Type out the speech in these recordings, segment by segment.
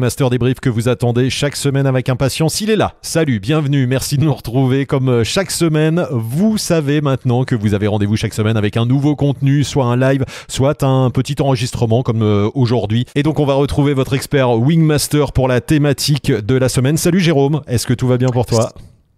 Wingmaster débrief que vous attendez chaque semaine avec impatience. Il est là. Salut, bienvenue, merci de nous retrouver comme euh, chaque semaine. Vous savez maintenant que vous avez rendez-vous chaque semaine avec un nouveau contenu, soit un live, soit un petit enregistrement comme euh, aujourd'hui. Et donc on va retrouver votre expert Wingmaster pour la thématique de la semaine. Salut Jérôme, est-ce que tout va bien pour toi?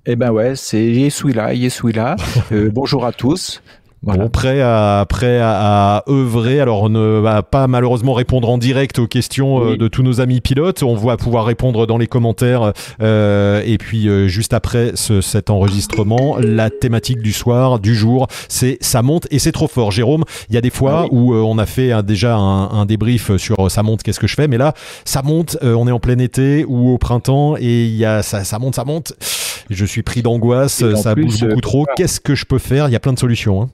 Eh ben ouais, c'est Yesuila, Yesuila. Euh, bonjour à tous. Bon, prêt à, prêt à, œuvrer. Alors, on ne va pas malheureusement répondre en direct aux questions euh, de tous nos amis pilotes. On va pouvoir répondre dans les commentaires. Euh, et puis, euh, juste après ce, cet enregistrement, la thématique du soir, du jour, c'est ça monte et c'est trop fort. Jérôme, il y a des fois ah où on a fait déjà un, un, débrief sur ça monte, qu'est-ce que je fais? Mais là, ça monte, on est en plein été ou au printemps et il y a ça, ça monte, ça monte. Je suis pris d'angoisse, ça bouge beaucoup trop. Qu'est-ce que je peux faire? Il y a plein de solutions. Hein.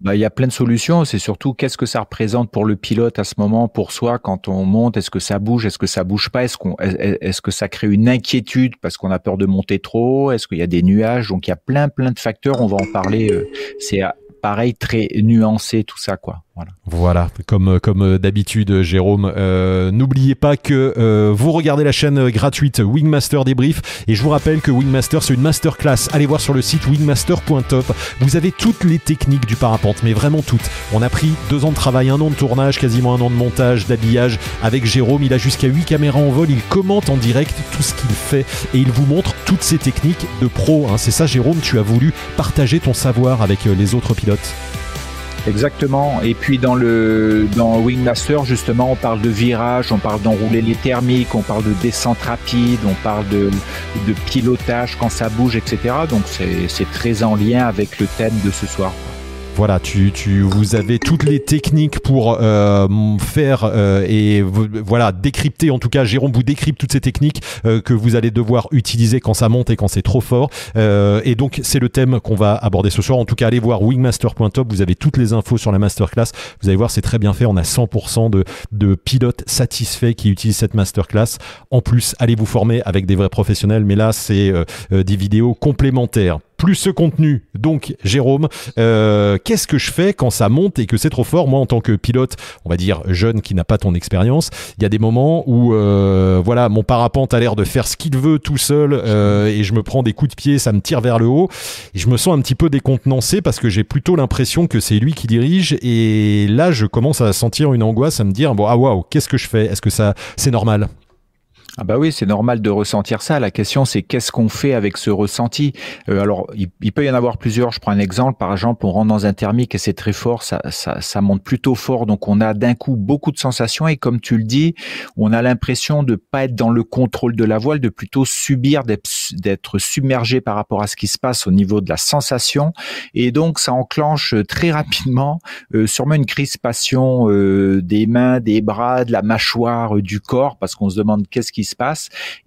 Bah, il y a plein de solutions. C'est surtout qu'est-ce que ça représente pour le pilote à ce moment, pour soi, quand on monte? Est-ce que ça bouge? Est-ce que ça bouge pas? Est-ce qu'on, est-ce que ça crée une inquiétude parce qu'on a peur de monter trop? Est-ce qu'il y a des nuages? Donc il y a plein, plein de facteurs. On va en parler. Euh, c'est pareil, très nuancé tout ça, quoi. Voilà. comme, comme d'habitude, Jérôme. Euh, n'oubliez pas que euh, vous regardez la chaîne gratuite Wingmaster Débrief. Et je vous rappelle que Wingmaster, c'est une masterclass. Allez voir sur le site wingmaster.top. Vous avez toutes les techniques du parapente, mais vraiment toutes. On a pris deux ans de travail, un an de tournage, quasiment un an de montage, d'habillage avec Jérôme. Il a jusqu'à 8 caméras en vol. Il commente en direct tout ce qu'il fait et il vous montre toutes ces techniques de pro. Hein. C'est ça, Jérôme, tu as voulu partager ton savoir avec euh, les autres pilotes. Exactement. Et puis dans le dans Wingmaster justement, on parle de virage, on parle d'enrouler les thermiques, on parle de descente rapide, on parle de, de pilotage quand ça bouge, etc. Donc c'est très en lien avec le thème de ce soir. Voilà, tu, tu, vous avez toutes les techniques pour euh, faire euh, et voilà décrypter. En tout cas, Jérôme vous décrypte toutes ces techniques euh, que vous allez devoir utiliser quand ça monte et quand c'est trop fort. et donc, c'est le thème qu'on va aborder ce soir. En tout cas, allez voir wingmaster.top. Vous avez toutes les infos sur la masterclass. Vous allez voir, c'est très bien fait. On a 100% de, de pilotes satisfaits qui utilisent cette masterclass. En plus, allez vous former avec des vrais professionnels. Mais là, c'est des vidéos complémentaires plus ce contenu. Donc, Jérôme, euh, qu'est-ce que je fais quand ça monte et que c'est trop fort? Moi, en tant que pilote, on va dire jeune qui n'a pas ton expérience, il y a des moments où, euh, voilà, mon parapente a l'air de faire ce qu'il veut tout seul euh, et je me prends des coups de pied, ça me tire vers le haut. Et je me sens un petit peu décontenancé parce que j'ai plutôt l'impression que c'est lui qui dirige. Et là, je commence à sentir une angoisse, à me dire bon, ah waouh, qu'est-ce que je fais? Est-ce que ça, c'est normal? Ah bah oui, c'est normal de ressentir ça. La question, c'est qu'est-ce qu'on fait avec ce ressenti? Euh, Alors, il, peut y en avoir plusieurs. Je prends un exemple. Par exemple, on rentre dans un thermique et c'est très fort, ça, ça, ça, monte plutôt fort. Donc, on a d'un coup beaucoup de sensations. Et comme tu le dis, on a l'impression de pas être dans le contrôle de la voile, de plutôt subir, d'être submergé par rapport à ce qui se passe au niveau de la sensation. Et donc, ça enclenche très rapidement euh, sûrement une crispation euh, des mains, des bras, de la mâchoire, euh, du corps, parce qu'on se demande qu'est-ce qui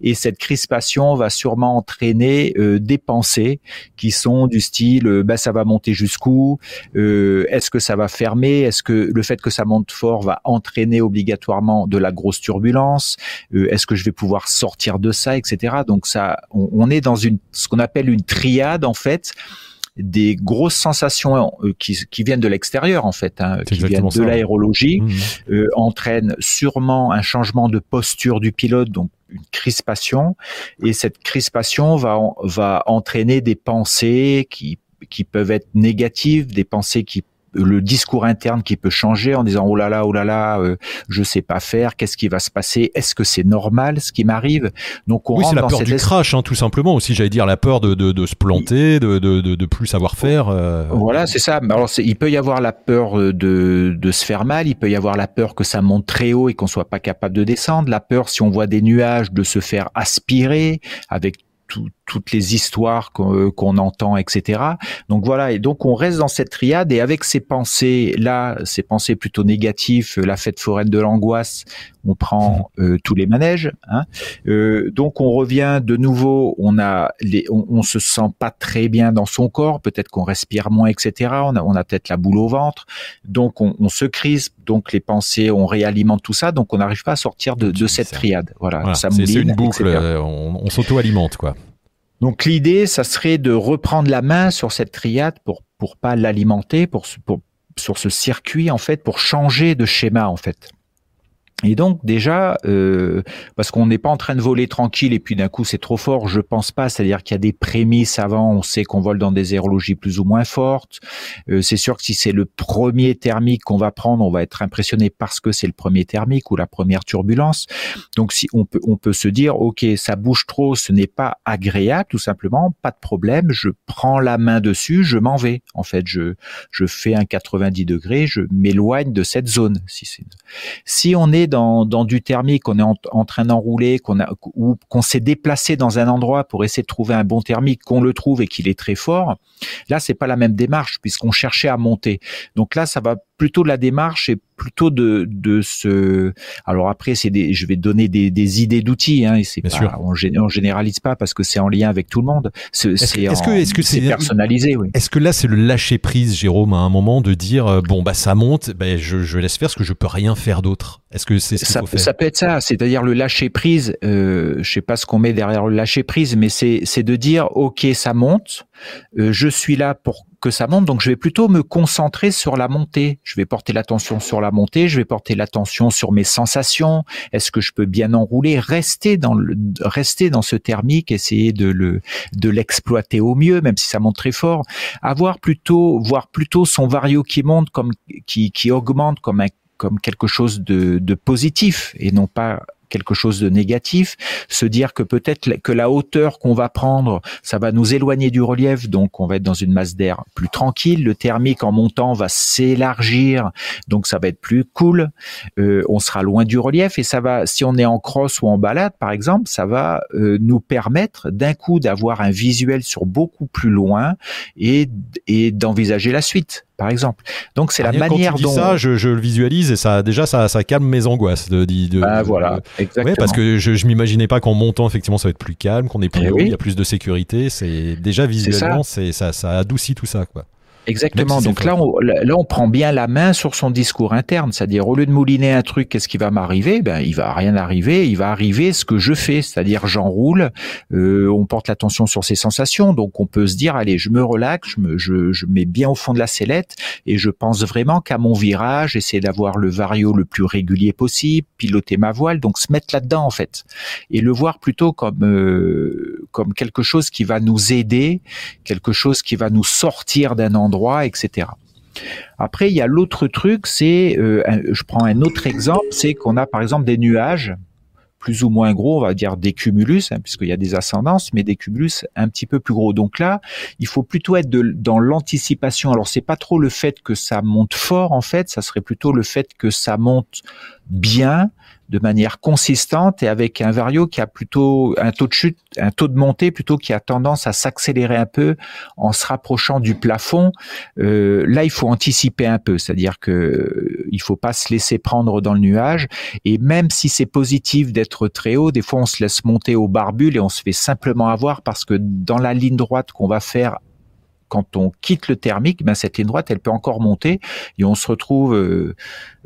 Et cette crispation va sûrement entraîner euh, des pensées qui sont du style euh, bah, ça va monter jusqu'où euh, Est-ce que ça va fermer? Est-ce que le fait que ça monte fort va entraîner obligatoirement de la grosse turbulence? Est-ce que je vais pouvoir sortir de ça, etc. Donc ça, on, on est dans une ce qu'on appelle une triade en fait des grosses sensations euh, qui, qui, viennent de l'extérieur en fait, hein, qui viennent de l'aérologie, mmh. euh, entraînent sûrement un changement de posture du pilote, donc une crispation, et cette crispation va, va entraîner des pensées qui qui peuvent être négatives, des pensées qui le discours interne qui peut changer en disant oh là là oh là là euh, je sais pas faire qu'est-ce qui va se passer est-ce que c'est normal ce qui m'arrive? Donc on oui c'est la peur du crash hein, tout simplement aussi j'allais dire la peur de, de, de se planter de, de, de plus savoir faire euh. voilà c'est ça alors il peut y avoir la peur euh, de, de se faire mal il peut y avoir la peur que ça monte très haut et qu'on soit pas capable de descendre la peur si on voit des nuages de se faire aspirer avec toutes les histoires euh, qu'on entend, etc. Donc voilà, et donc on reste dans cette triade et avec ces pensées là, ces pensées plutôt négatives, euh, la fête foraine de l'angoisse, on prend mmh. euh, tous les manèges. Hein. donc on revient de nouveau, on a les, on, se sent pas très bien dans son corps, peut-être qu'on respire moins, etc. On a, on a peut-être la boule au ventre, donc on, se crispe, donc les pensées, on réalimente tout ça, donc on n'arrive pas à sortir de, de cette triade. Voilà, ça c'est une boucle, on, on s'auto-alimente quoi. Donc l'idée, ça serait de reprendre la main sur cette triade pour pour pas l'alimenter, pour, pour sur ce circuit en fait, pour changer de schéma en fait. Et donc déjà, euh, parce qu'on n'est pas en train de voler tranquille et puis d'un coup c'est trop fort, je pense pas. C'est-à-dire qu'il y a des prémices avant, on sait qu'on vole dans des aérologies plus ou moins fortes. Euh, c'est sûr que si c'est le premier thermique qu'on va prendre, on va être impressionné parce que c'est le premier thermique ou la première turbulence. Donc si on peut on peut se dire, ok, ça bouge trop, ce n'est pas agréable, tout simplement, pas de problème. Je prends la main dessus, je m'en vais. En fait, je je fais un 90 degrés, je m'éloigne de cette zone. Si si on est dans, du thermique, qu'on est en, train d'enrouler, qu'on a ou qu'on s'est déplacé dans un endroit pour essayer de trouver un bon thermique, qu'on le trouve et qu'il est très fort, là c'est pas la même démarche puisqu'on cherchait à monter. Donc là ça va plutôt de la démarche et plutôt de de ce alors après c'est des je vais donner des, des idées d'outils hein et c'est pas on, on, généralise pas parce que c'est en lien avec tout le monde. C'est est-ce que est-ce que c'est personnalisé oui. Est-ce que là c'est le lâcher prise Jérôme à un moment de dire euh, bon bah ça monte ben je, je laisse faire ce que je peux rien faire d'autre? Est-ce que c'est ce ça, ça peut être ça c'est-à-dire le lâcher prise euh, je sais pas ce qu'on met derrière le lâcher prise mais c'est c'est de dire ok ça monte euh, je suis là pour que ça monte. Donc je vais plutôt me concentrer sur la montée. Je vais porter l'attention sur la montée, je vais porter l'attention sur mes sensations. Est-ce que je peux bien enrouler? Rester dans le, rester dans ce thermique, essayer de le de l'exploiter au mieux, même si ça monte très fort. Avoir plutôt voir plutôt son vario qui monte comme qui qui augmente comme un comme quelque chose de, de positif et non pas quelque chose de négatif, se dire que peut-être que la hauteur qu'on va prendre, ça va nous éloigner du relief, donc on va être dans une masse d'air plus tranquille. Le thermique en montant va s'élargir, donc ça va être plus cool. Euh, on sera loin du relief et ça va, si on est en crosse ou en balade par exemple, ça va euh, nous permettre d'un coup d'avoir un visuel sur beaucoup plus loin et, et d'envisager la suite par exemple. Donc c'est la manière quand tu dis dont ça, je, je, le visualise et ça déjà ça, ça calme mes angoisses de, de, bah, voilà, exactement. Ouais, parce que je, je m'imaginais pas qu'en montant effectivement ça va être plus calme, qu'on est plus eh haut, il y a plus de sécurité. C'est déjà visuellement, c'est ça. ça, adoucit tout ça quoi. Exactement. Donc là on, là, on prend bien la main sur son discours interne, c'est-à-dire au lieu de mouliner un truc, qu'est-ce qui va m'arriver? Ben, il va rien arriver. Il va arriver ce que je fais, c'est-à-dire j'enroule. Euh, on porte l'attention sur ses sensations, donc on peut se dire allez, je me relaxe, je me, je, je mets bien au fond de la sellette et je pense vraiment qu'à mon virage, essayer d'avoir le vario le plus régulier possible, piloter ma voile, donc se mettre là-dedans en fait et le voir plutôt comme euh, comme quelque chose qui va nous aider, quelque chose qui va nous sortir d'un endroit droit, etc. Après, il y a l'autre truc, c'est, euh, je prends un autre exemple, c'est qu'on a par exemple des nuages plus ou moins gros, on va dire des cumulus, hein, puisqu'il y a des ascendances, mais des cumulus un petit peu plus gros. Donc là, il faut plutôt être dans l'anticipation. Alors c'est pas trop le fait que ça monte fort, en fait, ça serait plutôt le fait que ça monte bien, de manière consistante et avec un vario qui a plutôt un taux de chute, un taux de montée plutôt qui a tendance à s'accélérer un peu en se rapprochant du plafond. Euh, là, il faut anticiper un peu, c'est-à-dire que euh, il faut pas se laisser prendre dans le nuage. Et même si c'est positif d'être très haut, des fois on se laisse monter au barbule et on se fait simplement avoir parce que dans la ligne droite qu'on va faire quand on quitte le thermique, ben cette ligne droite, elle peut encore monter et on se retrouve euh,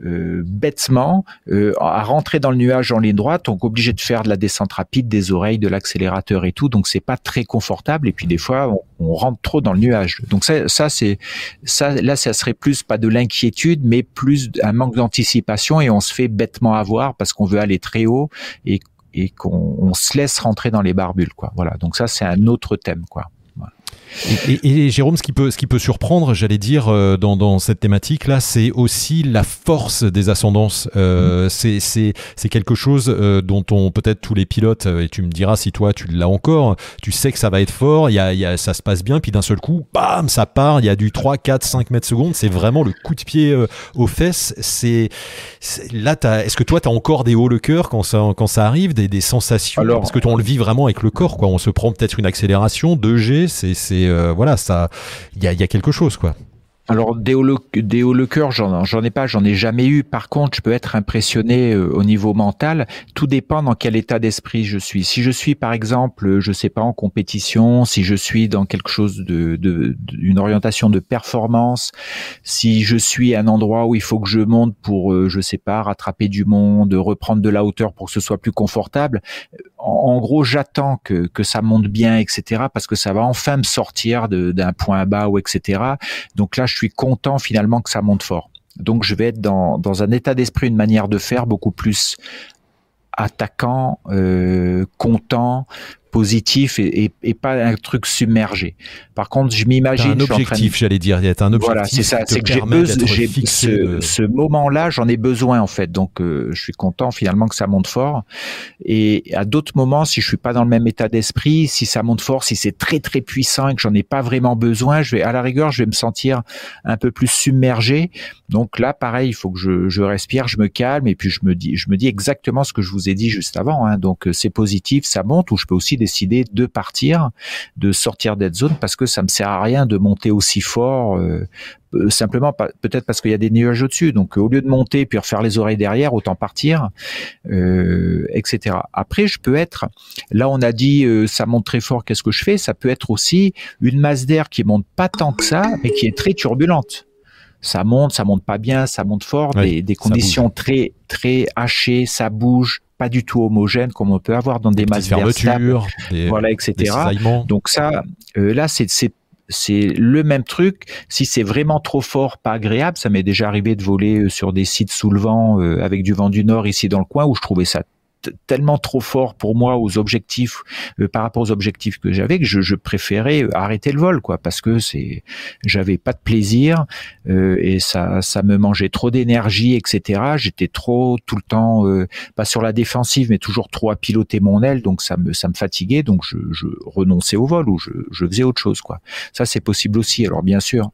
euh, bêtement euh, à rentrer dans le nuage en ligne droite, donc obligé de faire de la descente rapide des oreilles, de l'accélérateur et tout, donc c'est pas très confortable et puis des fois on, rentre trop dans le nuage. Donc ça, ça c'est ça là, ça serait plus pas de l'inquiétude, mais plus un manque d'anticipation et on se fait bêtement avoir parce qu'on veut aller très haut et qu'on se laisse rentrer dans les barbules quoi. Voilà. Donc ça c'est un autre thème quoi. Et, et, Jérôme, ce qui peut, ce qui peut surprendre, j'allais dire, euh, dans, dans cette thématique-là, c'est aussi la force des ascendances. Euh, mm. c'est, c'est, quelque chose euh, dont on, peut-être tous les pilotes, et tu me diras si toi tu l'as encore, tu sais que ça va être fort, y a, y a, ça se passe bien, puis d'un seul coup, bam, ça part, il y a du 3, 4, 5 mètres secondes, c'est vraiment le coup de pied aux fesses. C'est, là, est-ce que toi, tu as encore des hauts le cœur quand ça, quand ça arrive, des, des sensations? Alors, Parce que on le vit vraiment avec le corps, quoi. On se prend peut-être une accélération, 2G, c'est euh, voilà, ça, il y a, quelque chose, quoi. Alors des cœur, j'en j'en ai pas, j'en ai jamais eu. Par contre, je peux être impressionné euh, au niveau mental. Tout dépend dans quel état d'esprit je suis. Si je suis par exemple, je sais pas en compétition, si je suis dans quelque chose de, de, une orientation de performance, si je suis à un endroit où il faut que je monte pour euh, je sais pas rattraper du monde, reprendre de la hauteur pour que ce soit plus confortable. En, gros, j'attends que que ça monte bien, etc. Parce que ça va enfin me sortir d'un point bas ou etc. Donc là, suis content finalement que ça monte fort. Donc je vais être dans, un état d'esprit, une manière de faire beaucoup plus attaquant, euh, content, positif et, pas un truc submergé. Par contre, je m'imagine. un objectif, j'allais dire. Il y a un objectif. Voilà, c'est ça. C'est que j'ai ce, ce moment-là, j'en ai besoin en fait. Donc, euh, je suis content finalement que ça monte fort. Et à d'autres moments, si je suis pas dans le même état d'esprit, si ça monte fort, si c'est très très puissant et que j'en ai pas vraiment besoin, je vais à la rigueur, je vais me sentir un peu plus submergé. Donc là, pareil, il faut que je, je respire, je me calme et puis je me dis, je me dis exactement ce que je vous ai dit juste avant. Hein. Donc, euh, c'est positif, ça monte. Ou je peux aussi décider de partir, de sortir d'être zone parce que ça me sert à rien de monter aussi fort. Euh, euh, simplement peut-être parce qu'il y a des nuages au-dessus. Donc au lieu de monter puis refaire les oreilles derrière, autant partir, euh, etc. Après, je peux être là, on a dit ça monte très fort. Qu'est-ce que je fais? Ça peut être aussi une masse d'air qui monte pas tant que ça, mais qui est très turbulente ça monte, ça monte pas bien, ça monte fort, des, des, conditions très très hachées, ça bouge, pas du tout homogène comme on peut avoir dans des, des masses fermetures, voilà, etc. Donc ça, euh, là, c'est c'est le même truc. Si c'est vraiment trop fort, pas agréable, ça m'est déjà arrivé de voler euh, sur des sites sous le vent euh, avec du vent du nord ici dans le coin où je trouvais ça tellement trop fort pour moi aux objectifs euh, par rapport aux objectifs que j'avais que je, je, préférais arrêter le vol quoi parce que c'est j'avais pas de plaisir euh, et ça ça me mangeait trop d'énergie etc j'étais trop tout le temps euh, pas sur la défensive mais toujours trop à piloter mon aile donc ça me ça me fatiguait donc je, je renonçais au vol ou je, je faisais autre chose quoi. Ça c'est possible aussi alors bien sûr.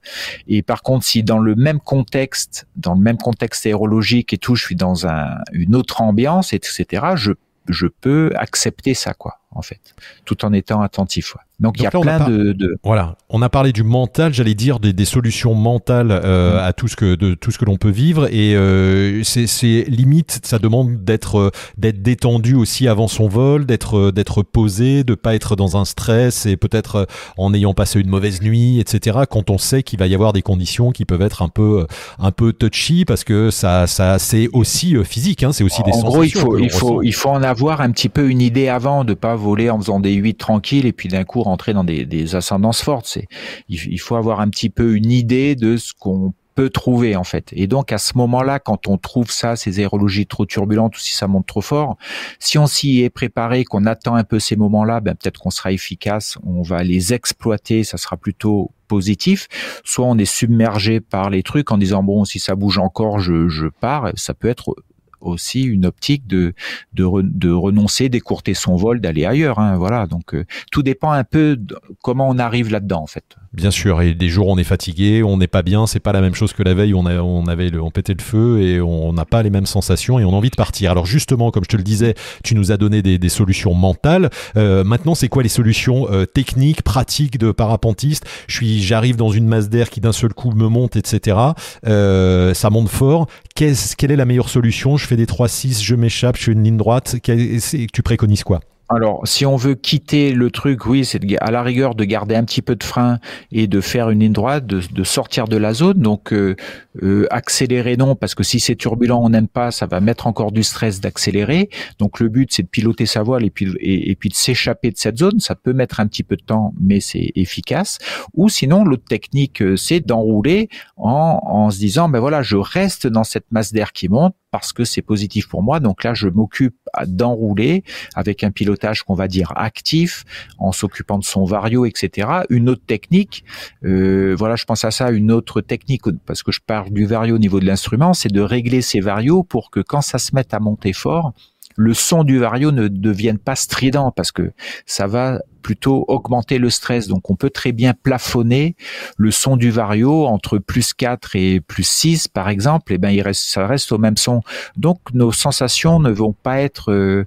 Et par contre si dans le même contexte dans le même contexte aérologique et tout je suis dans un une autre ambiance etc je, je peux accepter ça, quoi, en fait, tout en étant attentif. Donc, il y a plein de, Voilà, on a parlé du mental, j'allais dire des, des, solutions mentales euh, mm. à tout ce que de tout ce que l'on peut vivre et euh, c'est limite, ça demande d'être euh, d'être détendu aussi avant son vol, d'être euh, d'être posé, de pas être dans un stress et peut-être en ayant passé une mauvaise nuit, etc. Quand on sait qu'il va y avoir des conditions qui peuvent être un peu un peu touchy parce que ça ça c'est aussi physique, hein, c'est aussi des en gros, il faut il faut il faut en avoir un petit peu une idée avant de pas voler en faisant des 8 tranquilles et puis d'un coup rentrer dans des, des ascendances fortes. C'est, il, faut avoir un petit peu une idée de ce qu'on peut trouver en fait. Et donc à ce moment-là, quand on trouve ça, ces aérologies trop turbulentes ou si ça monte trop fort, si on s'y est préparé, qu'on attend un peu ces moments-là, ben peut-être qu'on sera efficace, on va les exploiter, ça sera plutôt positif. Soit on est submergé par les trucs en disant bon si ça bouge encore, je, je pars. Ça peut être aussi une optique de de, de renoncer, d'écourter son vol, d'aller ailleurs. Hein, voilà, donc euh, tout dépend un peu de comment on arrive là-dedans en fait. Bien sûr, et des jours on est fatigué, on n'est pas bien, c'est pas la même chose que la veille, on, a, on avait on pétait le feu et on n'a pas les mêmes sensations et on a envie de partir. Alors justement, comme je te le disais, tu nous as donné des, solutions mentales. Euh, maintenant, c'est quoi les solutions euh, techniques, pratiques de parapentiste? Je suis, j'arrive dans une masse d'air qui d'un seul coup me monte, etc. Ça monte fort. Quelle est la meilleure solution? Je fais des 3-6, je m'échappe, je fais une ligne droite. tu préconises quoi? Alors, si on veut quitter le truc, oui, c'est à la rigueur de garder un petit peu de frein et de faire une ligne droite, de, sortir de la zone. Donc, euh, euh, accélérer non, parce que si c'est turbulent, on n'aime pas, ça va mettre encore du stress d'accélérer. Donc, le but, c'est de piloter sa voile et puis, de s'échapper de cette zone. Ça peut mettre un petit peu de temps, mais c'est efficace. Ou sinon, l'autre technique, euh, c'est d'enrouler en, en se disant, ben voilà, je reste dans cette masse d'air qui monte parce que c'est positif pour moi. Donc là, je m'occupe d'enrouler avec un pilotage qu'on va dire actif, en s'occupant de son vario, etc. Une autre technique, euh, voilà, je pense à ça, une autre technique, parce que je parle du vario au niveau de l'instrument, c'est de régler ses varios pour que quand ça se mette à monter fort, le son du vario ne devienne pas strident parce que ça va plutôt augmenter le stress. Donc on peut très bien plafonner le son du vario entre plus 4 et plus 6 par exemple, et eh ben il ça reste au même son. Donc nos sensations ne vont pas être euh,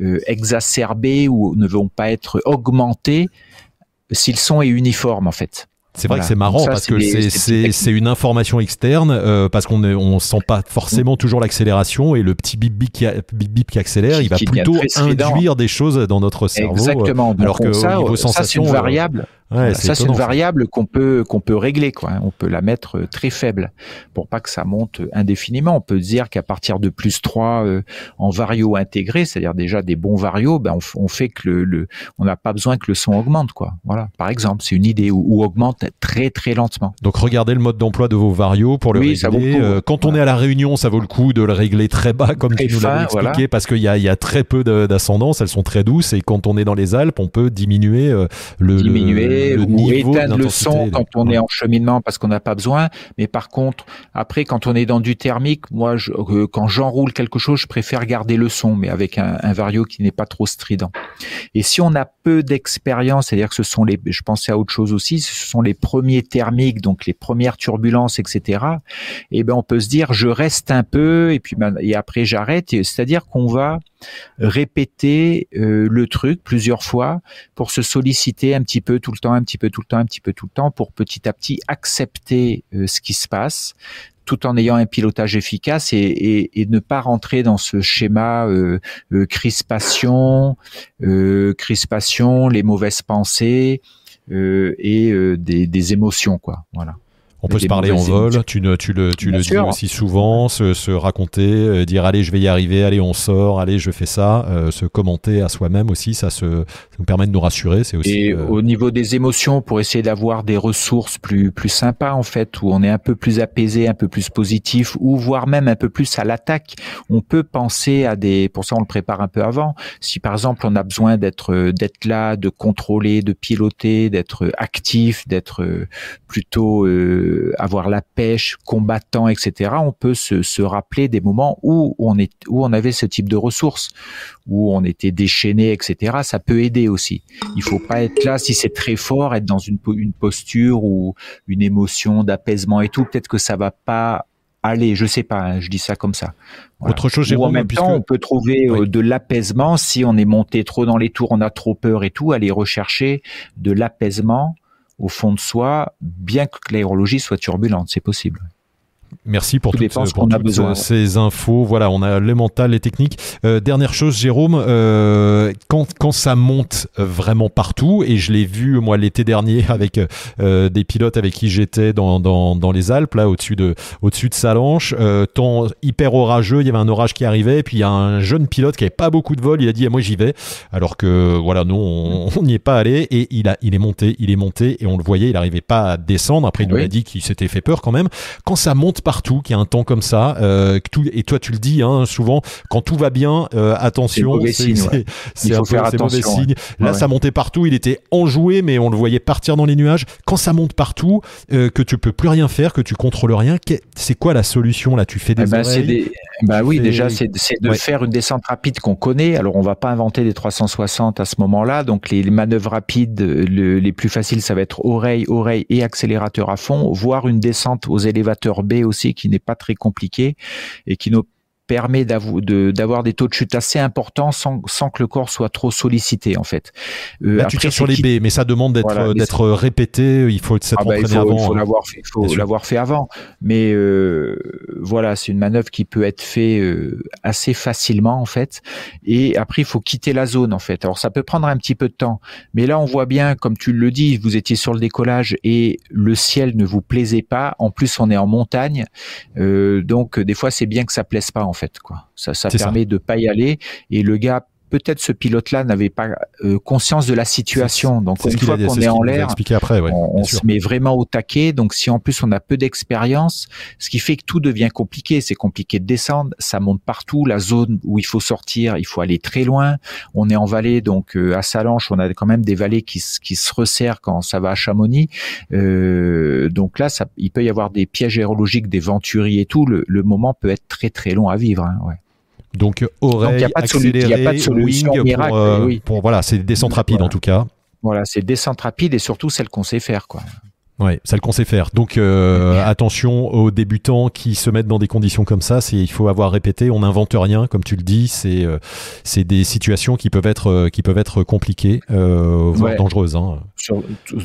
euh, exacerbées ou ne vont pas être augmentées si le son est uniforme en fait. C'est vrai que c'est marrant parce que c'est une information externe euh, parce qu'on on sent pas forcément toujours l'accélération et le petit bip bip qui, bip, bip qui accélère, il va plutôt induire des choses dans notre cerveau. Exactement. alors que ça, niveau sensation, une variable. Ça, c'est une variable qu'on peut qu'on peut régler, quoi. Hein. On peut la mettre très faible pour pas que ça monte indéfiniment. On peut dire qu'à partir de plus 3 en vario intégré, c'est-à-dire déjà des bons varios, ben on, fait que le, on n'a pas besoin que le son augmente, quoi. Voilà, par exemple, c'est une idée ou, augmente très très lentement. Donc regardez le mode d'emploi de vos varios pour le régler. quand on est à la réunion, ça vaut le coup de le régler très bas, comme tu nous l'avais expliqué, parce qu'il y a, y a très peu d'ascendance. Elles sont très douces et quand on est dans les Alpes, on peut diminuer le, diminuer le, ou éteindre le son quand on est en cheminement parce qu'on n'a pas besoin. Mais par contre, après, quand on est dans du thermique, moi, je, euh, quand j'enroule quelque chose, je préfère garder le son, mais avec un, un vario qui n'est pas trop strident. Et si on a peu d'expérience, c'est-à-dire que ce sont les, je pensais à autre chose aussi, ce sont les premiers thermiques, donc les premières turbulences, etc. Et eh ben, on peut se dire, je reste un peu et puis ben, et après j'arrête. C'est-à-dire qu'on va répéter euh, le truc plusieurs fois pour se solliciter un petit peu tout le temps, un petit peu tout le temps, un petit peu tout le temps, pour petit à petit accepter euh, ce qui se passe, tout en ayant un pilotage efficace et, ne pas rentrer dans ce schéma euh, crispation, crispation, les mauvaises pensées et des, des émotions, quoi. Voilà. On peut se parler en vol, tu, ne, tu le, tu le dis aussi souvent, se, se raconter, euh, dire allez je vais y arriver, allez on sort, allez je fais ça, euh, se commenter à soi-même aussi, ça, se, ça nous permet de nous rassurer. C'est aussi. Et euh, au niveau des émotions, pour essayer d'avoir des ressources plus plus sympas en fait, où on est un peu plus apaisé, un peu plus positif, ou voire même un peu plus à l'attaque, on peut penser à des. Pour ça on le prépare un peu avant. Si par exemple on a besoin d'être d'être là, de contrôler, de piloter, d'être actif, d'être plutôt avoir la pêche, combattant, etc. On peut se, se, rappeler des moments où on est, où on avait ce type de ressources, où on était déchaîné, etc. Ça peut aider aussi. Il faut pas être là si c'est très fort, être dans une, une posture ou une émotion d'apaisement et tout. Peut-être que ça va pas aller, je sais pas, hein, je dis ça comme ça. Autre chose, Jérôme, en même temps, on peut trouver euh, de l'apaisement si on est monté trop dans les tours, on a trop peur et tout, aller rechercher de l'apaisement au fond de soi, bien que l'aérologie soit turbulente, c'est possible. Merci pour, toutes, ces infos. Voilà, on a le mental, les techniques. Euh, dernière chose, Jérôme, euh, quand, quand ça monte vraiment partout, et je l'ai vu moi l'été dernier avec euh, des pilotes avec qui j'étais dans, dans, dans, les Alpes, là au-dessus de, au-dessus de Salanches, temps hyper orageux, il y avait un orage qui arrivait, et puis il y a un jeune pilote qui avait pas beaucoup de vol, il a dit moi j'y vais, alors que voilà, nous on n'y est pas allé, et il, a, il est monté, il est monté, et on le voyait, il n'arrivait pas à descendre. Après, il nous a dit qu'il s'était fait peur quand même. Quand ça monte partout, qu'il y a un temps comme ça. Euh, tout, et toi, tu le dis hein, souvent, quand tout va bien, euh, attention, c'est un peu mauvais signe. Là, ça montait partout, il était enjoué, mais on le voyait partir dans les nuages. Quand ça monte partout, euh, que tu peux plus rien faire, que tu contrôles rien, c'est quoi la solution là? Tu fais des, eh ben, oreilles, Bah oui, déjà, c'est de faire une descente rapide qu'on connaît. Alors, on va pas inventer des 360 à ce moment-là. Donc, les, manœuvres rapides, les plus faciles, ça va être oreille, oreille et accélérateur à fond, voire une descente aux élévateurs B aussi qui n'est pas très compliqué et qui nous permet d'avoir des taux de chute assez importants sans, sans, que le corps soit trop sollicité en fait. Euh, Là, tu tires sur les B, mais ça demande d'être d'être répété. Il faut s'être ah bah, entraîné avant. Il faut l'avoir fait, faut l'avoir fait avant. Mais euh, voilà, c'est une manœuvre qui peut être fait euh, assez facilement en fait. Et après, il faut quitter la zone en fait. Alors ça peut prendre un petit peu de temps, mais là on voit bien, comme tu le dis, vous étiez sur le décollage et le ciel ne vous plaisait pas. En plus, on est en montagne, euh, donc des fois c'est bien que ça plaise pas en fait quoi. Ça, ça permet de pas y aller et le gars peut-être ce pilote-là n'avait pas euh, conscience de la situation. Donc une fois qu'on est en l'air, on, se met vraiment au taquet. Donc si en plus on a peu d'expérience, ce qui fait que tout devient compliqué. C'est compliqué de descendre, ça monte partout. La zone où il faut sortir, il faut aller très loin. On est en vallée, donc euh, à Salanches, on a quand même des vallées qui, qui se resserrent quand ça va à Chamonix. Euh, donc là, ça, il peut y avoir des pièges aérologiques, des venturies et tout. Le, le moment peut être très très long à vivre. Hein, ouais. Donc oreille accélérée, wing pour, euh, pour, voilà, c'est des descentes rapides en tout cas. Voilà, c'est descente rapide et surtout celle qu'on sait faire quoi. Ouais, celle qu'on sait faire. Donc euh, attention aux débutants qui se mettent dans des conditions comme ça. C'est il faut avoir répété. On n'invente rien, comme tu le dis. C'est euh, c'est des situations qui peuvent être qui peuvent être compliquées, voire dangereuses. Hein.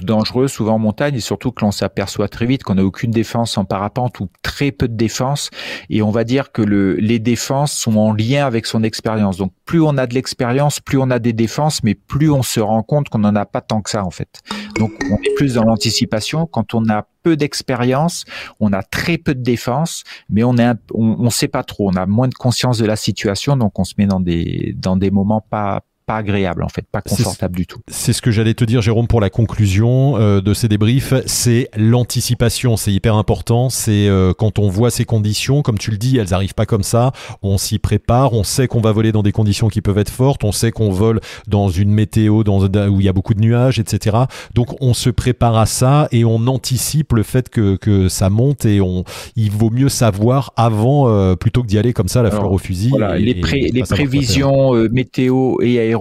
Dangereux, souvent en montagne, et surtout que l'on s'aperçoit très vite qu'on n'a aucune défense en parapente ou très peu de défense. Et on va dire que le, les défenses sont en lien avec son expérience. Donc plus on a de l'expérience, plus on a des défenses, mais plus on se rend compte qu'on n'en a pas tant que ça en fait. Donc on est plus dans l'anticipation. Quand on a peu d'expérience, on a très peu de défense, mais on est on, on sait pas trop, on a moins de conscience de la situation, donc on se met dans des dans des moments pas pas agréable en fait, pas confortable du tout. C'est ce que j'allais te dire Jérôme pour la conclusion euh, de ces débriefs, c'est l'anticipation, c'est hyper important, c'est euh, quand on voit ces conditions, comme tu le dis, elles arrivent pas comme ça, on s'y prépare, on sait qu'on va voler dans des conditions qui peuvent être fortes, on sait qu'on vole dans une météo dans, où il y a beaucoup de nuages, etc. Donc on se prépare à ça et on anticipe le fait que, que ça monte et on, il vaut mieux savoir avant euh, plutôt que d'y aller comme ça la fleur au fusil. Voilà, les, les prévisions météo et aéro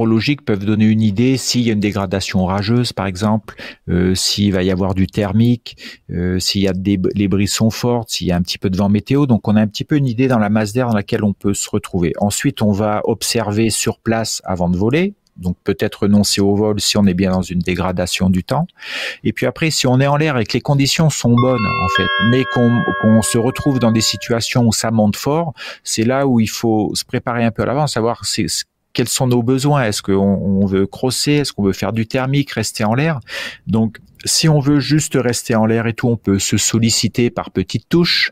peuvent donner une idée s'il y a une dégradation orageuse, par exemple, euh, s'il va y avoir du thermique, euh, s'il y a des les sont fortes, s'il y a un petit peu de vent météo. Donc, on a un petit peu une idée dans la masse d'air dans laquelle on peut se retrouver. Ensuite, on va observer sur place avant de voler. Donc peut-être renoncer au vol si on est bien dans une dégradation du temps. Et puis après, si on est en l'air et que les conditions sont bonnes en fait, mais qu'on se retrouve dans des situations où ça monte fort, c'est là où il faut se préparer un peu à l'avance, savoir quels sont nos besoins? Est-ce qu'on on veut crosser? Est-ce qu'on veut faire du thermique, rester en l'air? Donc, si on veut juste rester en l'air et tout, on peut se solliciter par petites touches.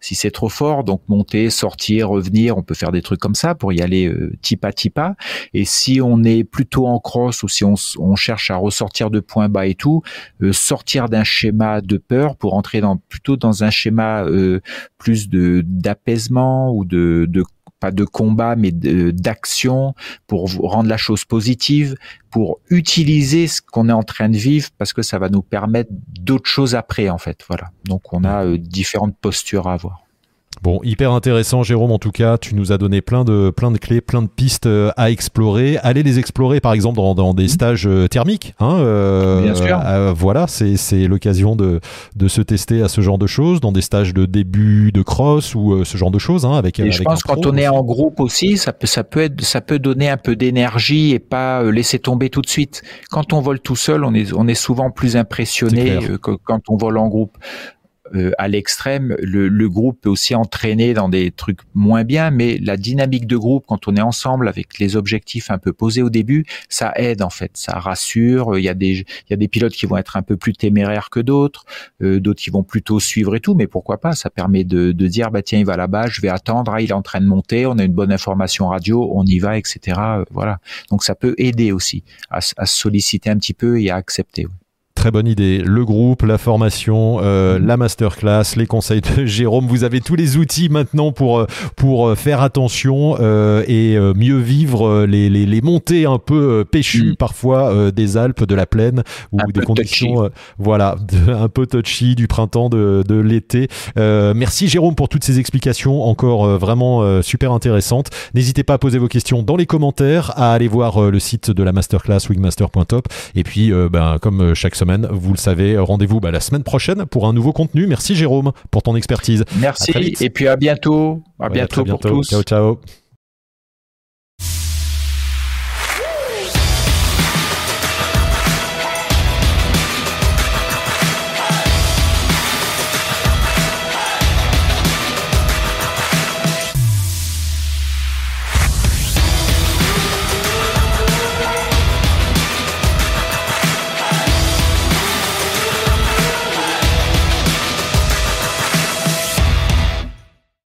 Si c'est trop fort, donc monter, sortir, revenir, on peut faire des trucs comme ça pour y aller euh, tipa tipa. Et si on est plutôt en cross ou si on, on cherche à ressortir de points bas et tout, euh, sortir d'un schéma de peur pour entrer dans plutôt dans un schéma euh, plus de d'apaisement ou de, de pas de combat, mais d'action pour rendre la chose positive, pour utiliser ce qu'on est en train de vivre parce que ça va nous permettre d'autres choses après, en fait. Voilà. Donc, on a euh, différentes postures à avoir. Bon, hyper intéressant, Jérôme. En tout cas, tu nous as donné plein de, plein de clés, plein de pistes euh, à explorer. Allez les explorer, par exemple, dans, dans des mmh. stages euh, thermiques. Hein, euh, Bien sûr. voilà, c'est l'occasion de, de se tester à ce genre de choses, dans des stages de début de cross ou ce genre de choses. Hein, avec, et je pense quand on est en groupe aussi, ça peut, ça peut être, ça peut donner un peu d'énergie et pas laisser tomber tout de suite. Quand on vole tout seul, on est, on est souvent plus impressionné que quand on vole en groupe. Euh, à l'extrême, le, le, groupe peut aussi entraîner dans des trucs moins bien, mais la dynamique de groupe, quand on est ensemble avec les objectifs un peu posés au début, ça aide en fait, ça rassure. Il y a des, il y a des pilotes qui vont être un peu plus téméraires que d'autres, euh, d'autres qui vont plutôt suivre et tout, mais pourquoi pas? Ça permet de, de dire bah tiens il va là-bas, je vais attendre, ah, il est en train de monter, on a une bonne information radio, on y va, etc. Euh, voilà. Donc ça peut aider aussi à, à solliciter un petit peu et à accepter. Très bonne idée. Le groupe, la formation, euh, la masterclass, les conseils de Jérôme. Vous avez tous les outils maintenant pour, euh, pour euh, faire attention et mieux vivre les, les, les, montées un peu péchues mm. parfois des Alpes, de la plaine ou des conditions voilà, un peu touchy du printemps, de, de l'été. merci Jérôme pour toutes ces explications encore vraiment super intéressantes. N'hésitez pas à poser vos questions dans les commentaires, à aller voir le site de la masterclass wingmaster.top et puis ben, comme chaque semaine vous le savez, rendez-vous bah, la semaine prochaine pour un nouveau contenu. Merci Jérôme pour ton expertise. Merci et puis à bientôt. À bientôt, pour tous. Ciao, ciao.